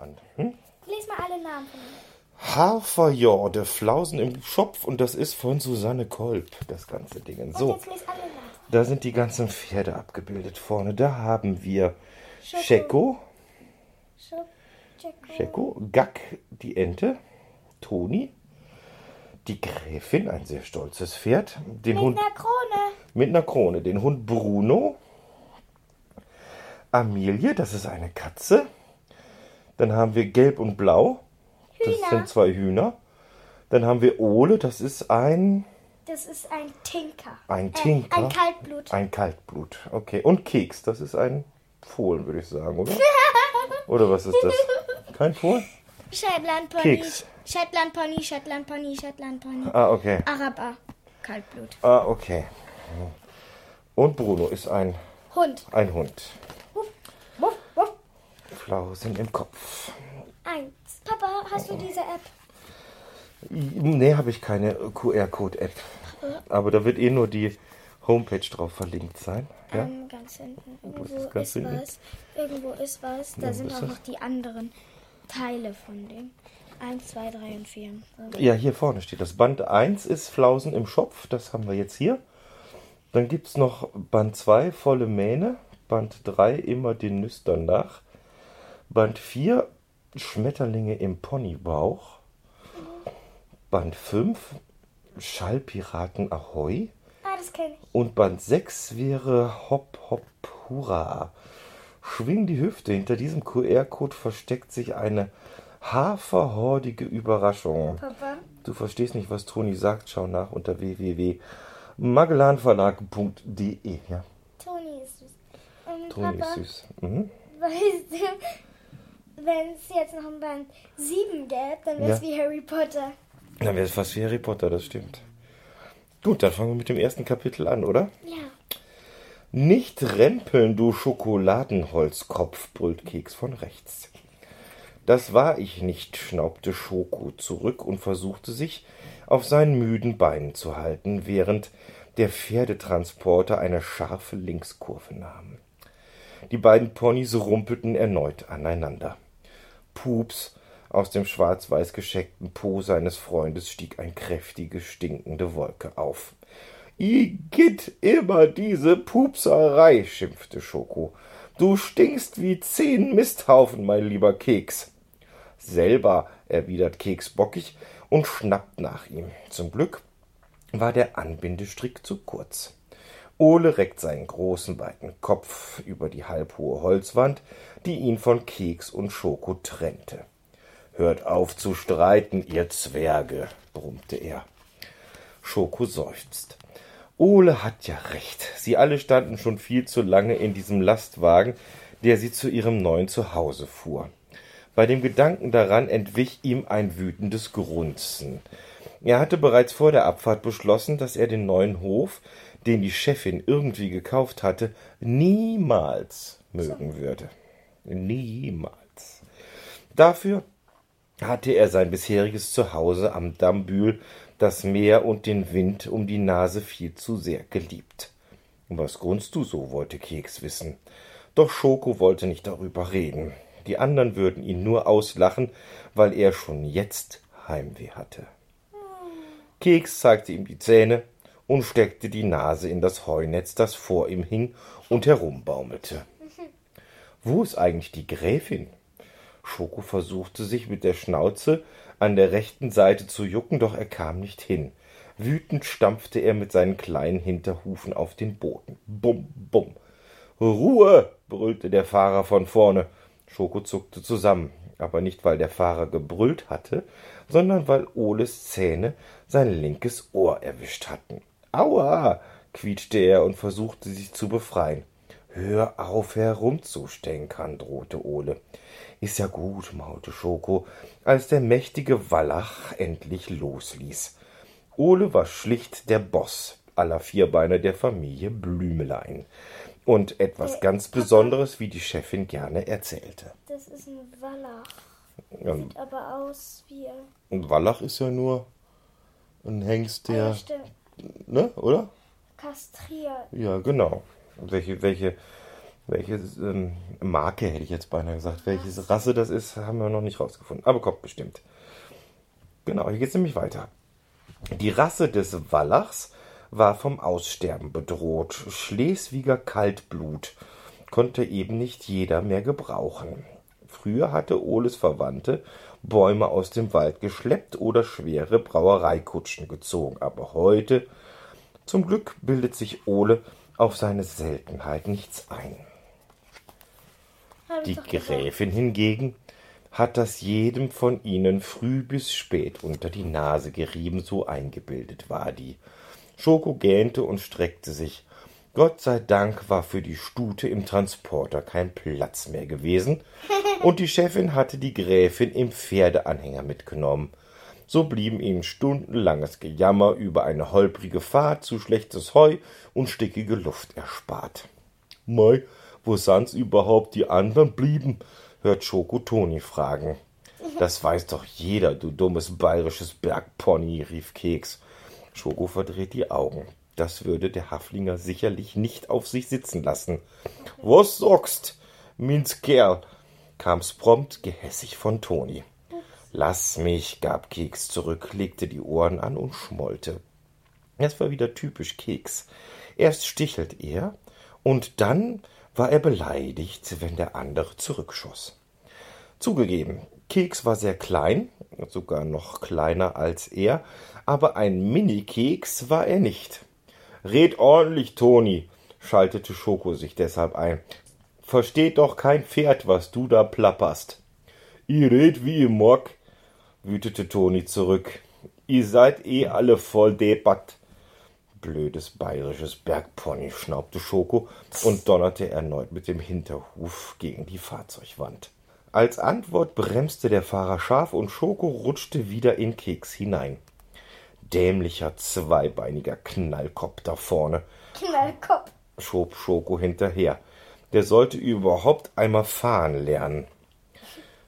an. Hm? Lies mal alle Namen von mir. Haferjorde, Flausen im Schopf und das ist von Susanne Kolb, das ganze Ding. So, da sind die ganzen Pferde abgebildet vorne. Da haben wir. Scheko. Scheko, Gack, die Ente, Toni, die Gräfin, ein sehr stolzes Pferd, den Mit Hund einer Krone. mit einer Krone, den Hund Bruno, Amelie, das ist eine Katze, dann haben wir Gelb und Blau, das Hühner. sind zwei Hühner, dann haben wir Ole, das ist ein, Das ist ein Tinker. ein Äh, Tinker, ein Kaltblut. ein Kaltblut, okay, und Keks, das ist ein Fohlen, würde ich sagen, oder? Oder was ist das? Kein Fohlen? Shetland Pony. Keks. Shetland Pony, Shetland Pony, Shetland Pony. Ah, okay. Araber. Kaltblut. Ah, okay. Und Bruno ist ein, Hund. ein Hund. Flausen im Kopf. Eins. Papa, hast du diese App? Nee, habe ich keine QR-Code-App. Aber da wird eh nur die Homepage drauf verlinkt sein. Ja? Ähm, ganz hinten. Irgendwo ist das ist, ganz hinten? was. Irgendwo ist was. Da sind wo ist auch das? noch die anderen Teile von dem. Eins, zwei, drei und vier. So. ja, hier vorne steht das. Band 1 ist Flausen im Schopf. Das haben wir jetzt hier. Dann gibt es noch Band 2, volle Mähne. Band 3, immer den Nüstern nach. Band 4, Schmetterlinge im Ponybauch. Band 5, Schallpiraten Ahoi. Ah, das kenne ich. Und Band 6 wäre Hopp Hopp Hurra. Schwing die Hüfte. Hinter diesem QR-Code versteckt sich eine haferhordige Überraschung. Papa, Du verstehst nicht, was Toni sagt. Schau nach unter www.magellanverlag.de. Ja, Toni ist süß. Und Toni Papa, ist süß. Mhm. weißt du, wenn es jetzt noch ein Band 7 gäbe, dann wäre es Ja. wie Harry Potter. Dann wäre es fast wie Harry Potter, das stimmt. Gut, dann fangen wir mit dem ersten Kapitel an, oder? Ja. Nicht rempeln, du Schokoladenholzkopf, brüllt Keks von rechts. Das war ich nicht, schnaubte Schoko zurück und versuchte sich auf seinen müden Beinen zu halten, während der Pferdetransporter eine scharfe Linkskurve nahm. Die beiden Ponys rumpelten erneut aneinander. Pups, aus dem schwarz-weiß gescheckten Po seines Freundes stieg ein kräftige, stinkende Wolke auf. Igitt, immer diese Pupserei, schimpfte Schoko. Du stinkst wie zehn Misthaufen, mein lieber Keks. Selber, erwidert Keks bockig und schnappt nach ihm. Zum Glück war der Anbindestrick zu kurz. Ole reckt seinen großen, weiten Kopf über die halbhohe Holzwand, die ihn von Keks und Schoko trennte. Hört auf zu streiten, ihr Zwerge, brummte er. Schoko seufzt. Ole hat ja recht. Sie alle standen schon viel zu lange in diesem Lastwagen, der sie zu ihrem neuen Zuhause fuhr. Bei dem Gedanken daran entwich ihm ein wütendes Grunzen. Er hatte bereits vor der Abfahrt beschlossen, dass er den neuen Hof, den die Chefin irgendwie gekauft hatte, niemals mögen würde. Niemals. Dafür hatte er sein bisheriges Zuhause am Dammbühl, das Meer und den Wind um die Nase viel zu sehr geliebt. Was grunzt du so? wollte Keks wissen. Doch Schoko wollte nicht darüber reden. Die anderen würden ihn nur auslachen, weil er schon jetzt Heimweh hatte. Keks zeigte ihm die Zähne und steckte die Nase in das Heunetz, das vor ihm hing und herumbaumelte. Wo ist eigentlich die Gräfin? Schoko versuchte sich mit der Schnauze an der rechten Seite zu jucken, doch er kam nicht hin. Wütend stampfte er mit seinen kleinen Hinterhufen auf den Boden. Bum, bum. Ruhe! brüllte der Fahrer von vorne. Schoko zuckte zusammen, aber nicht, weil der Fahrer gebrüllt hatte, sondern weil Oles Zähne sein linkes Ohr erwischt hatten. Aua! quietschte er und versuchte sich zu befreien. Hör auf herumzustänkern, drohte Ole. Ist ja gut, maulte Schoko, als der mächtige Wallach endlich losließ. Ole war schlicht der Boss aller Vierbeiner der Familie Blümelein. Und etwas Äh, ganz Papa? Besonderes, wie die Chefin gerne erzählte. Das ist ein Wallach. Ja, Sieht aber aus wie. ein Wallach ist ja nur ein Hengst, Ah, ja, der. stimmt. Ne, oder? Kastriert. Ja, genau. Welche, welche, Welche ähm, Marke hätte ich jetzt beinahe gesagt. Welche Rasse das ist, haben wir noch nicht rausgefunden. Aber kommt bestimmt. Genau, hier geht es nämlich weiter. Die Rasse des Wallachs war vom Aussterben bedroht. Schleswiger Kaltblut konnte eben nicht jeder mehr gebrauchen. Früher hatte Oles Verwandte Bäume aus dem Wald geschleppt oder schwere Brauereikutschen gezogen. Aber heute, zum Glück, bildet sich Ole auf seine Seltenheit nichts ein. Die Gräfin hingegen hat das jedem von ihnen früh bis spät unter die Nase gerieben, so eingebildet war die. Schoko gähnte und streckte sich. Gott sei Dank war für die Stute im Transporter kein Platz mehr gewesen, und die Chefin hatte die Gräfin im Pferdeanhänger mitgenommen. So blieben ihnen stundenlanges Gejammer über eine holprige Fahrt zu schlechtes Heu und stickige Luft erspart. Mei, wo san's überhaupt die anderen blieben? hört Schoko Toni fragen. Das weiß doch jeder, du dummes bayerisches Bergpony, rief Keks. Schoko verdreht die Augen. Das würde der Haflinger sicherlich nicht auf sich sitzen lassen. Was sagst, Minz Kerl? kam's prompt gehässig von Toni. Lass mich, gab Keks zurück, legte die Ohren an und schmollte. Es war wieder typisch Keks. Erst stichelt er, und dann war er beleidigt, wenn der andere zurückschoss. Zugegeben, Keks war sehr klein, sogar noch kleiner als er, aber ein Mini-Keks war er nicht. Red ordentlich, Toni, schaltete Schoko sich deshalb ein. Versteht doch kein Pferd, was du da plapperst. I red wie ihr Mock, wütete Toni zurück. Ihr seid eh alle voll deppert. Blödes bayerisches Bergpony, schnaubte Schoko und donnerte erneut mit dem Hinterhuf gegen die Fahrzeugwand. Als Antwort bremste der Fahrer scharf und Schoko rutschte wieder in Keks hinein dämlicher, zweibeiniger Knallkopf da vorne. Knallkopf. schob Schoko hinterher. Der sollte überhaupt einmal fahren lernen.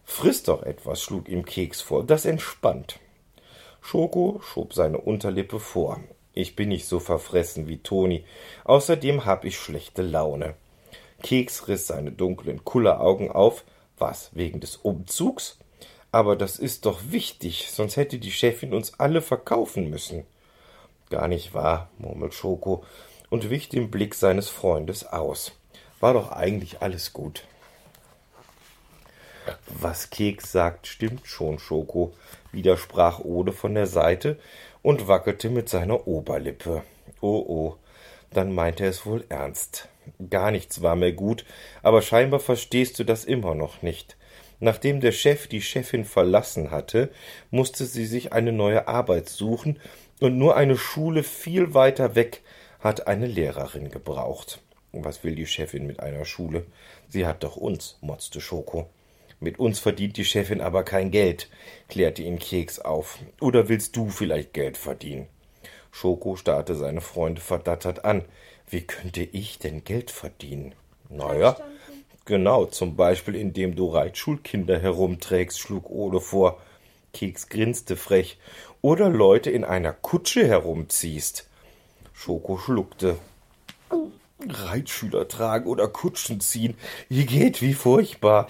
Friss doch etwas, schlug ihm Keks vor. Das entspannt. Schoko schob seine Unterlippe vor. Ich bin nicht so verfressen wie Toni. Außerdem hab ich schlechte Laune. Keks riss seine dunklen Kulleraugen auf. Was, wegen des Umzugs? Aber das ist doch wichtig, sonst hätte die Chefin uns alle verkaufen müssen. Gar nicht wahr, murmelt Schoko und wich dem Blick seines Freundes aus. War doch eigentlich alles gut. Was Keks sagt, stimmt schon, Schoko, widersprach Ode von der Seite und wackelte mit seiner Oberlippe. Oh oh, dann meinte er es wohl ernst. Gar nichts war mehr gut, aber scheinbar verstehst du das immer noch nicht. Nachdem der Chef die Chefin verlassen hatte, musste sie sich eine neue Arbeit suchen, und nur eine Schule viel weiter weg hat eine Lehrerin gebraucht. Was will die Chefin mit einer Schule? Sie hat doch uns, motzte Schoko. Mit uns verdient die Chefin aber kein Geld, klärte ihn Keks auf. Oder willst du vielleicht Geld verdienen? Schoko starrte seine Freunde verdattert an. Wie könnte ich denn Geld verdienen? Naja, Genau, zum Beispiel indem du Reitschulkinder herumträgst, schlug Ole vor. Keks grinste frech. Oder Leute in einer Kutsche herumziehst. Schoko schluckte. Reitschüler tragen oder Kutschen ziehen. Ihr geht, wie furchtbar.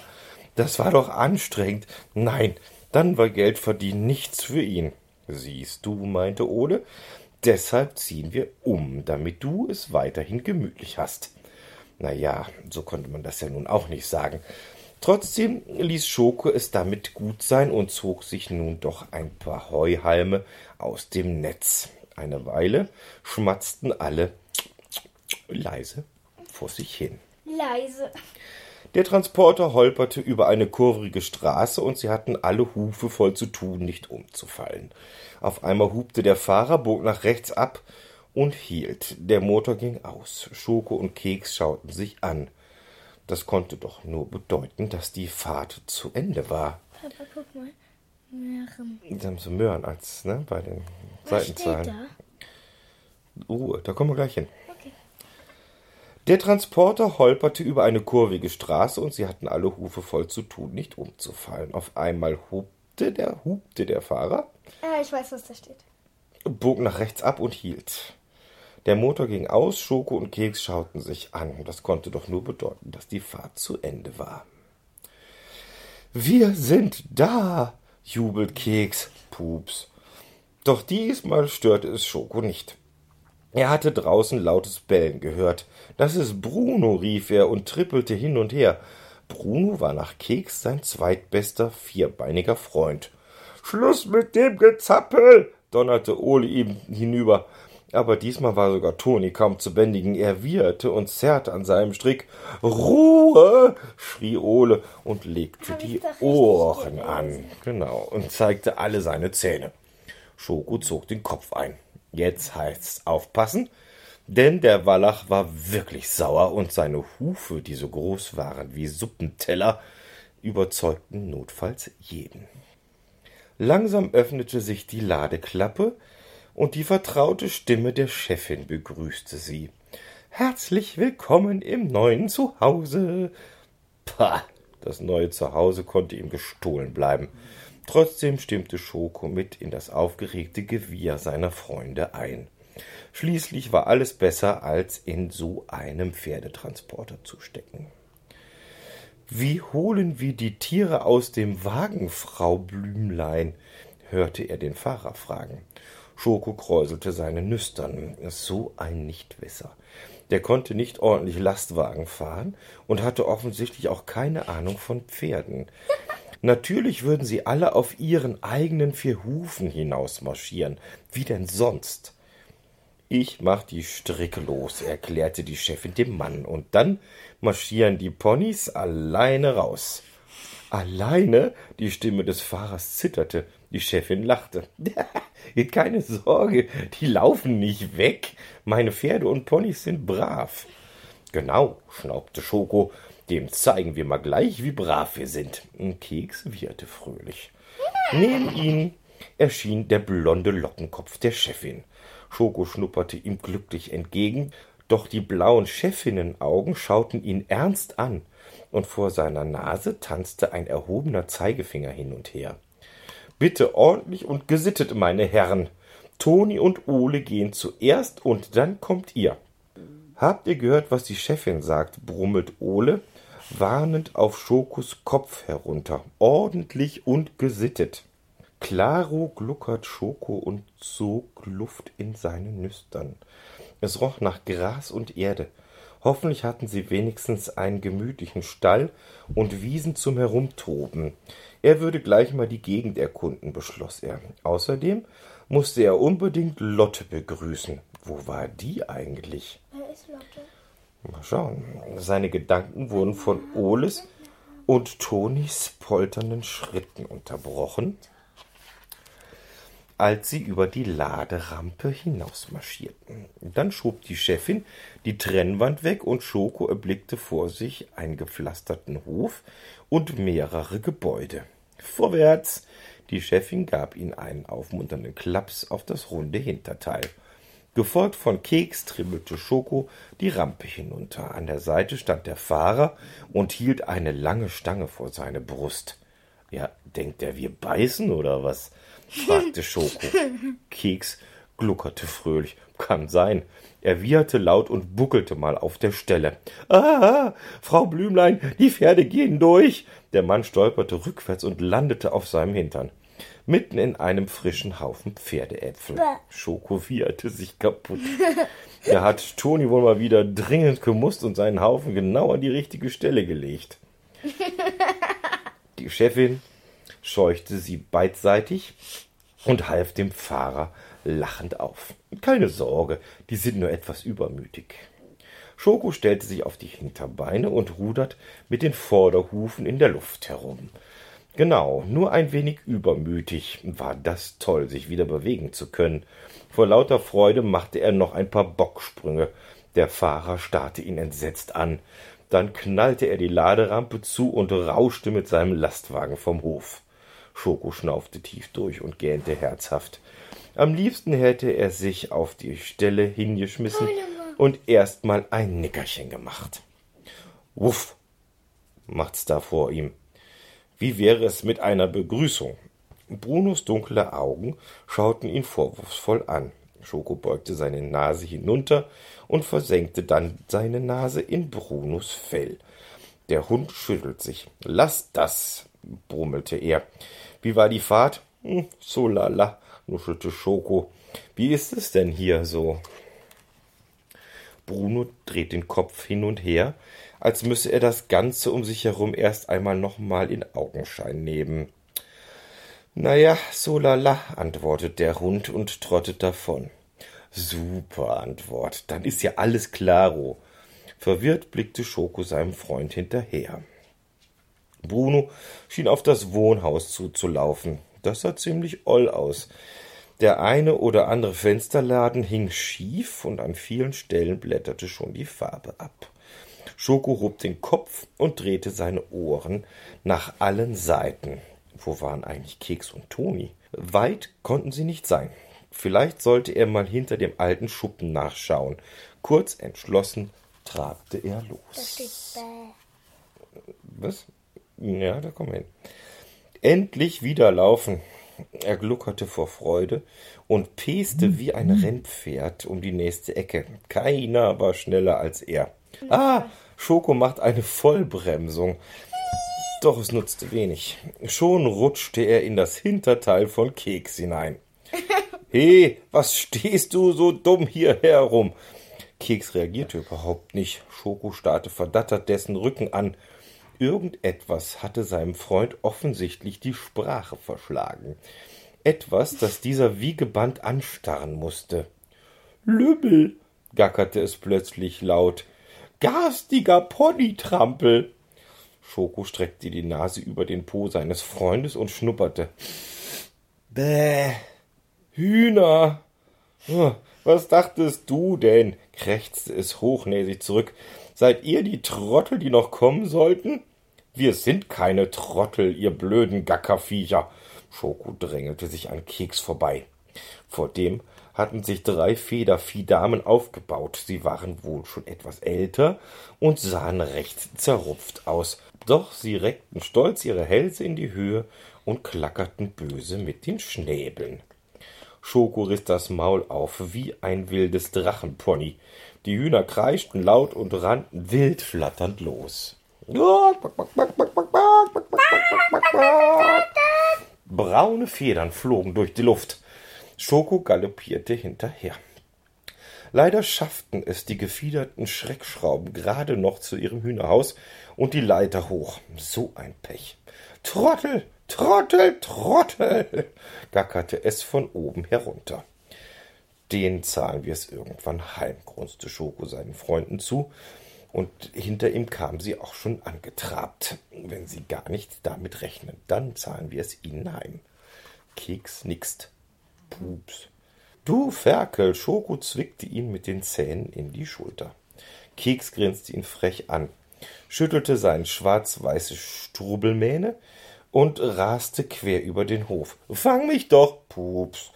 Das war doch anstrengend. Nein, dann war Geld verdienen nichts für ihn. Siehst du, meinte Ole, deshalb ziehen wir um, damit du es weiterhin gemütlich hast. Na ja, so konnte man das ja nun auch nicht sagen. Trotzdem ließ Schoko es damit gut sein und zog sich nun doch ein paar Heuhalme aus dem Netz. Eine Weile schmatzten alle leise vor sich hin. Leise. Der Transporter holperte über eine kurvige Straße und sie hatten alle Hufe voll zu tun, nicht umzufallen. Auf einmal hubte der Fahrer, bog nach rechts ab und hielt. Der Motor ging aus. Schoko und Keks schauten sich an. Das konnte doch nur bedeuten, dass die Fahrt zu Ende war. Papa, guck mal. Möhren. Die haben so Möhren als, ne, bei den Was steht Seitenzahlen. da? Ruhe, da kommen wir gleich hin. Okay. Der Transporter holperte über eine kurvige Straße und sie hatten alle Hufe voll zu tun, nicht umzufallen. Auf einmal hupte der, hupte der Fahrer, Ah, ich weiß, was da steht. bog nach rechts ab und hielt. Der Motor ging aus, Schoko und Keks schauten sich an. Das konnte doch nur bedeuten, dass die Fahrt zu Ende war. Wir sind da, jubelt Keks. Pups. Doch diesmal störte es Schoko nicht. Er hatte draußen lautes Bellen gehört. Das ist Bruno, rief er und trippelte hin und her. Bruno war nach Keks sein zweitbester vierbeiniger Freund. Schluss mit dem Gezappel, donnerte Ole ihm hinüber. Aber diesmal war sogar Toni kaum zu bändigen. Er wieherte und zerrte an seinem Strick. Ruhe! schrie Ole und legte die Ohren an. Genau, und zeigte alle seine Zähne. Schoko zog den Kopf ein. Jetzt heißt's aufpassen, denn der Wallach war wirklich sauer und seine Hufe, die so groß waren wie Suppenteller, überzeugten notfalls jeden. Langsam öffnete sich die Ladeklappe, und die vertraute Stimme der Chefin begrüßte sie. Herzlich willkommen im neuen Zuhause. Pah, das neue Zuhause konnte ihm gestohlen bleiben. Trotzdem stimmte Schoko mit in das aufgeregte Gewieher seiner Freunde ein. Schließlich war alles besser, als in so einem Pferdetransporter zu stecken. Wie holen wir die Tiere aus dem Wagen, Frau Blümlein? hörte er den Fahrer fragen. Schoko kräuselte seine Nüstern. So ein Nichtwisser. Der konnte nicht ordentlich Lastwagen fahren und hatte offensichtlich auch keine Ahnung von Pferden. Natürlich würden sie alle auf ihren eigenen vier Hufen hinausmarschieren. Wie denn sonst? Ich mach die Stricke los, erklärte die Chefin dem Mann, und dann marschieren die Ponys alleine raus. Alleine? Die Stimme des Fahrers zitterte. Die Chefin lachte. Keine Sorge, die laufen nicht weg. Meine Pferde und Ponys sind brav. Genau, schnaubte Schoko. Dem zeigen wir mal gleich, wie brav wir sind. Keks wieherte fröhlich. Neben ihnen erschien der blonde Lockenkopf der Chefin. Schoko schnupperte ihm glücklich entgegen, doch die blauen Chefinnenaugen schauten ihn ernst an, und vor seiner Nase tanzte ein erhobener Zeigefinger hin und her. Bitte ordentlich und gesittet, meine Herren. Toni und Ole gehen zuerst und dann kommt ihr. Habt ihr gehört, was die Chefin sagt? brummelt Ole, warnend auf Schokos Kopf herunter. Ordentlich und gesittet. Klaro gluckert Schoko und zog Luft in seine Nüstern. Es roch nach Gras und Erde. Hoffentlich hatten sie wenigstens einen gemütlichen Stall und Wiesen zum Herumtoben. Er würde gleich mal die Gegend erkunden, beschloss er. Außerdem musste er unbedingt Lotte begrüßen. Wo war die eigentlich? Wer ist Lotte? Mal schauen. Seine Gedanken wurden von Oles und Tonis polternden Schritten unterbrochen als sie über die Laderampe hinausmarschierten. Dann schob die Chefin die Trennwand weg und Schoko erblickte vor sich einen gepflasterten Hof und mehrere Gebäude. Vorwärts! Die Chefin gab ihm einen aufmunternden Klaps auf das runde Hinterteil. Gefolgt von Keks trippelte Schoko die Rampe hinunter. An der Seite stand der Fahrer und hielt eine lange Stange vor seine Brust. Ja, denkt er, wir beißen oder was? Fragte Schoko. Keks gluckerte fröhlich. Kann sein. Er wieherte laut und buckelte mal auf der Stelle. Ah, Frau Blümlein, die Pferde gehen durch. Der Mann stolperte rückwärts und landete auf seinem Hintern. Mitten in einem frischen Haufen Pferdeäpfel. Schoko wieherte sich kaputt. Er hat Toni wohl mal wieder dringend gemusst und seinen Haufen genau an die richtige Stelle gelegt. Die Chefin scheuchte sie beidseitig und half dem Fahrer lachend auf. Keine Sorge, die sind nur etwas übermütig. Schoko stellte sich auf die Hinterbeine und rudert mit den Vorderhufen in der Luft herum. Genau, nur ein wenig übermütig. War das toll, sich wieder bewegen zu können. Vor lauter Freude machte er noch ein paar Bocksprünge. Der Fahrer starrte ihn entsetzt an. Dann knallte er die Laderampe zu und rauschte mit seinem Lastwagen vom Hof. Schoko schnaufte tief durch und gähnte herzhaft. Am liebsten hätte er sich auf die Stelle hingeschmissen und erst mal ein Nickerchen gemacht. Wuff, macht's da vor ihm. Wie wäre es mit einer Begrüßung? Brunos dunkle Augen schauten ihn vorwurfsvoll an. Schoko beugte seine Nase hinunter und versenkte dann seine Nase in Brunos Fell. Der Hund schüttelt sich. Lass das, brummelte er. Wie war die Fahrt? Hm, so lala, nuschelte Schoko. Wie ist es denn hier so? Bruno dreht den Kopf hin und her, als müsse er das Ganze um sich herum erst einmal nochmal in Augenschein nehmen. Na ja, so lala, antwortet der Hund und trottet davon. Super Antwort, dann ist ja alles klaro. Verwirrt blickte Schoko seinem Freund hinterher. Bruno schien auf das Wohnhaus zuzulaufen. Das sah ziemlich oll aus. Der eine oder andere Fensterladen hing schief und an vielen Stellen blätterte schon die Farbe ab. Schoko hob den Kopf und drehte seine Ohren nach allen Seiten. Wo waren eigentlich Keks und Toni? Weit konnten sie nicht sein. Vielleicht sollte er mal hinter dem alten Schuppen nachschauen. Kurz entschlossen trabte er los. Da steht Bäh. Was? Ja, da kommen wir hin. Endlich wieder laufen. Er gluckerte vor Freude und peste wie ein Rennpferd um die nächste Ecke. Keiner war schneller als er. Ah, Schoko macht eine Vollbremsung. Doch es nutzte wenig. Schon rutschte er in das Hinterteil von Keks hinein. He, was stehst du so dumm hier herum? Keks reagierte überhaupt nicht. Schoko starrte verdattert dessen Rücken an. Irgendetwas hatte seinem Freund offensichtlich die Sprache verschlagen. Etwas, das dieser wie gebannt anstarren musste. Lümmel, gackerte es plötzlich laut. Garstiger Ponytrampel. Schoko streckte die Nase über den Po seines Freundes und schnupperte. Bäh, Hühner. Hm, Was dachtest du denn? krächzte es hochnäsig zurück. Seid ihr die Trottel, die noch kommen sollten? Wir sind keine Trottel, ihr blöden Gackerviecher. Schoko drängelte sich an Keks vorbei. Vor dem hatten sich drei Federviehdamen aufgebaut. Sie waren wohl schon etwas älter und sahen recht zerrupft aus. Doch sie reckten stolz ihre Hälse in die Höhe und klackerten böse mit den Schnäbeln. Schoko riss das Maul auf wie ein wildes Drachenpony. Die Hühner kreischten laut und rannten wild flatternd los. Braune Federn flogen durch die Luft. Schoko galoppierte hinterher. Leider schafften es die gefiederten Schreckschrauben gerade noch zu ihrem Hühnerhaus und die Leiter hoch. So ein Pech. Trottel, Trottel, Trottel, gackerte es von oben herunter. Den zahlen wir es irgendwann heim, grunzte Schoko seinen Freunden zu, und hinter ihm kam sie auch schon angetrabt. Wenn sie gar nicht damit rechnen, dann zahlen wir es ihnen heim. Keks nickst. Pups. Du Ferkel, Schoko zwickte ihn mit den Zähnen in die Schulter. Keks grinste ihn frech an, schüttelte seine schwarz-weiße Strubelmähne und raste quer über den Hof. Fang mich doch, Pups.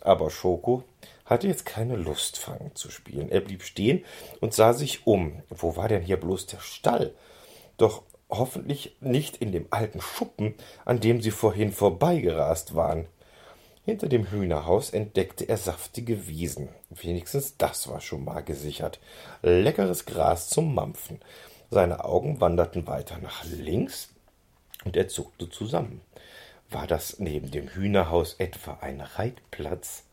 Aber Schoko hatte jetzt keine Lust, Fangen zu spielen. Er blieb stehen und sah sich um. Wo war denn hier bloß der Stall? Doch hoffentlich nicht in dem alten Schuppen, an dem sie vorhin vorbeigerast waren. Hinter dem Hühnerhaus entdeckte er saftige Wiesen. Wenigstens das war schon mal gesichert. Leckeres Gras zum Mampfen. Seine Augen wanderten weiter nach links und er zuckte zusammen. War das neben dem Hühnerhaus etwa ein Reitplatz?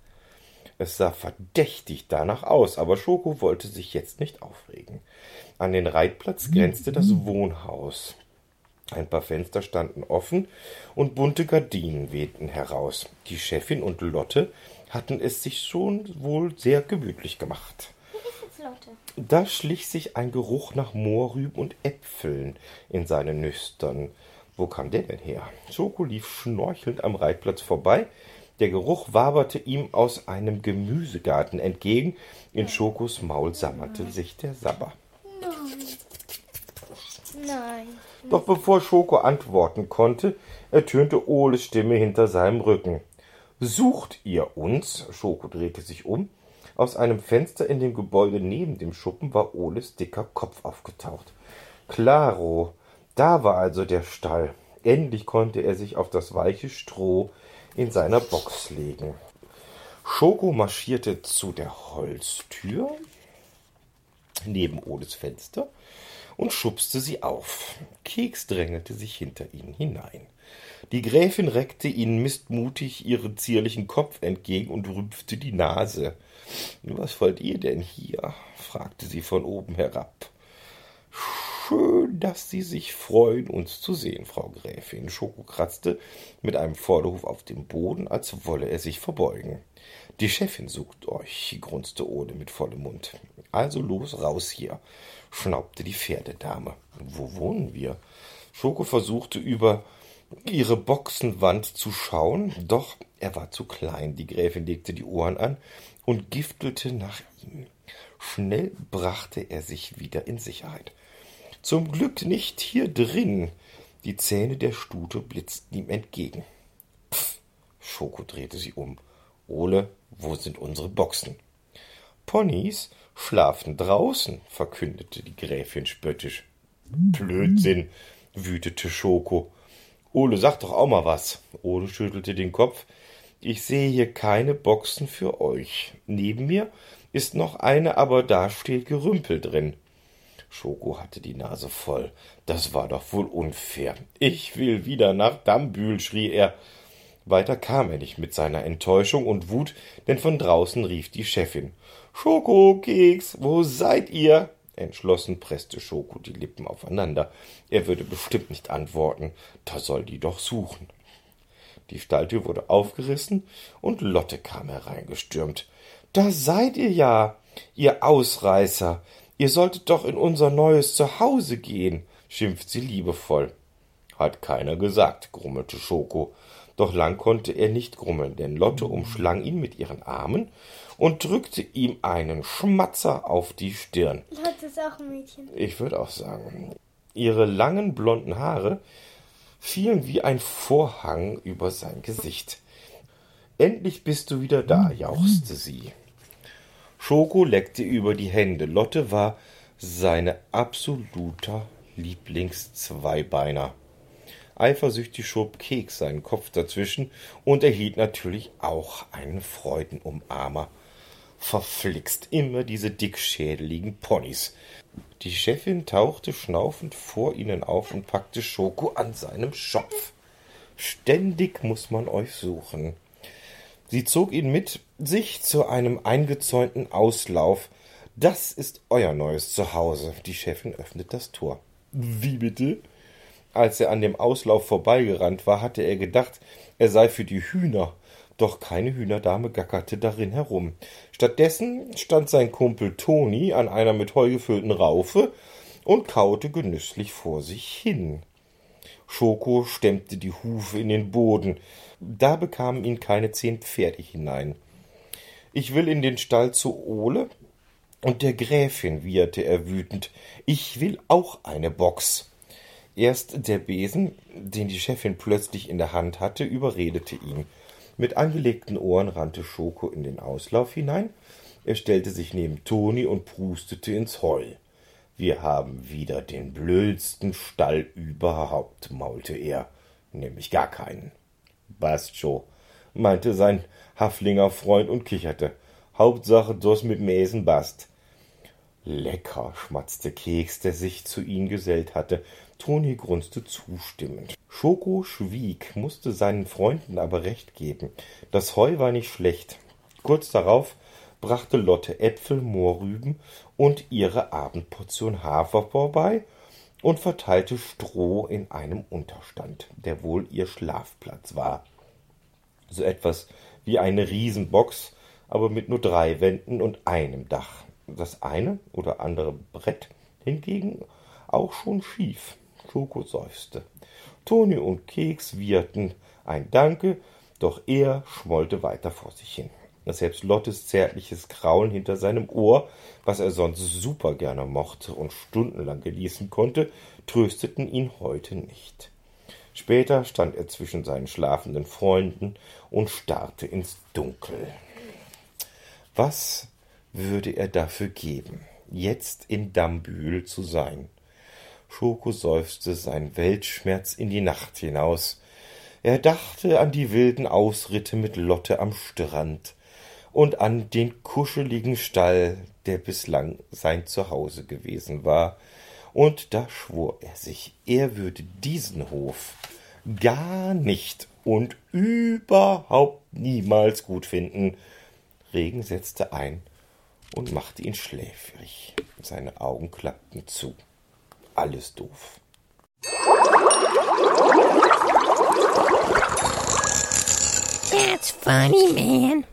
Es sah verdächtig danach aus, aber Schoko wollte sich jetzt nicht aufregen. An den Reitplatz grenzte das Wohnhaus. Ein paar Fenster standen offen und bunte Gardinen wehten heraus. Die Chefin und Lotte hatten es sich schon wohl sehr gemütlich gemacht. Da schlich sich ein Geruch nach Mohrrüben und Äpfeln in seine Nüstern. Wo kam der denn her? Schoko lief schnorchelnd am Reitplatz vorbei. Der Geruch waberte ihm aus einem Gemüsegarten entgegen. In Schokos Maul sammerte sich der Sabber. Nein. Doch bevor Schoko antworten konnte, ertönte Oles Stimme hinter seinem Rücken. Sucht ihr uns? Schoko drehte sich um. Aus einem Fenster in dem Gebäude neben dem Schuppen war Oles dicker Kopf aufgetaucht. Klaro, da war also der Stall. Endlich konnte er sich auf das weiche Stroh in seiner Box legen. Schoko marschierte zu der Holztür neben Oles Fenster und schubste sie auf. Keks drängelte sich hinter ihnen hinein. Die Gräfin reckte ihnen mistmutig ihren zierlichen Kopf entgegen und rümpfte die Nase. Was wollt ihr denn hier? fragte sie von oben herab. Schön, dass Sie sich freuen, uns zu sehen, Frau Gräfin. Schoko kratzte mit einem Vorderhuf auf dem Boden, als wolle er sich verbeugen. Die Chefin sucht euch, grunzte Ode mit vollem Mund. Also los, raus hier, schnaubte die Pferdedame. Wo wohnen wir? Schoko versuchte über ihre Boxenwand zu schauen, doch er war zu klein. Die Gräfin legte die Ohren an und giftelte nach ihm. Schnell brachte er sich wieder in Sicherheit. Zum Glück nicht hier drin. Die Zähne der Stute blitzten ihm entgegen. Pff, Schoko drehte sie um. Ole, wo sind unsere Boxen? Ponys schlafen draußen, verkündete die Gräfin spöttisch. Blödsinn, wütete Schoko. Ole, sag doch auch mal was. Ole schüttelte den Kopf. Ich sehe hier keine Boxen für euch. Neben mir ist noch eine, aber da steht Gerümpel drin. Schoko hatte die Nase voll. Das war doch wohl unfair. Ich will wieder nach Dambühl, schrie er. Weiter kam er nicht mit seiner Enttäuschung und Wut, denn von draußen rief die Chefin. Schoko, Keks, wo seid ihr? Entschlossen presste Schoko die Lippen aufeinander. Er würde bestimmt nicht antworten. Da soll die doch suchen. Die Stalltür wurde aufgerissen und Lotte kam hereingestürmt. Da seid ihr ja, ihr Ausreißer. Ihr solltet doch in unser neues Zuhause gehen, schimpft sie liebevoll. Hat keiner gesagt, grummelte Schoko. Doch lang konnte er nicht grummeln, denn Lotte umschlang ihn mit ihren Armen und drückte ihm einen Schmatzer auf die Stirn. Lotte ist auch ein Mädchen. Ich würde auch sagen. Ihre langen blonden Haare fielen wie ein Vorhang über sein Gesicht. Endlich bist du wieder da, jauchzte sie. Schoko leckte über die Hände. Lotte war seine absoluter Lieblingszweibeiner. Eifersüchtig schob Keks seinen Kopf dazwischen und erhielt natürlich auch einen Freudenumarmer. Verflixt immer diese dickschädeligen Ponys. Die Chefin tauchte schnaufend vor ihnen auf und packte Schoko an seinem Schopf. Ständig muss man euch suchen. Sie zog ihn mit sich zu einem eingezäunten Auslauf. Das ist euer neues Zuhause. Die Chefin öffnet das Tor. Wie bitte? Als er an dem Auslauf vorbeigerannt war, hatte er gedacht, er sei für die Hühner. Doch keine Hühnerdame gackerte darin herum. Stattdessen stand sein Kumpel Toni an einer mit Heu gefüllten Raufe und kaute genüsslich vor sich hin. Schoko stemmte die Hufe in den Boden. Da bekamen ihn keine zehn Pferde hinein. Ich will in den Stall zu Ole und der Gräfin, wieherte er wütend. Ich will auch eine Box. Erst der Besen, den die Chefin plötzlich in der Hand hatte, überredete ihn. Mit angelegten Ohren rannte Schoko in den Auslauf hinein. Er stellte sich neben Toni und prustete ins Heu. Wir haben wieder den blödsten Stall überhaupt, maulte er, nämlich gar keinen. Bastjo, meinte sein Haflinger Freund und kicherte. Hauptsache, das mit Mäsen bast. Lecker, schmatzte Keks, der sich zu ihnen gesellt hatte. Toni grunzte zustimmend. Schoko schwieg, musste seinen Freunden aber recht geben. Das Heu war nicht schlecht. Kurz darauf brachte Lotte Äpfel, Mohrrüben und ihre Abendportion Hafer vorbei und verteilte Stroh in einem Unterstand, der wohl ihr Schlafplatz war. So etwas wie eine Riesenbox, aber mit nur drei Wänden und einem Dach. Das eine oder andere Brett hingegen auch schon schief. Schoko seufzte. Toni und Keks wieherten ein Danke, doch er schmollte weiter vor sich hin. Selbst Lottes zärtliches Kraulen hinter seinem Ohr, was er sonst super gerne mochte und stundenlang genießen konnte, trösteten ihn heute nicht. Später stand er zwischen seinen schlafenden Freunden und starrte ins Dunkel. Was würde er dafür geben, jetzt in Dambühl zu sein? Schoko seufzte sein Weltschmerz in die Nacht hinaus. Er dachte an die wilden Ausritte mit Lotte am Strand. Und an den kuscheligen Stall, der bislang sein Zuhause gewesen war, und da schwor er sich, er würde diesen Hof gar nicht und überhaupt niemals gut finden. Regen setzte ein und machte ihn schläfrig. Seine Augen klappten zu. Alles doof. That's funny, man.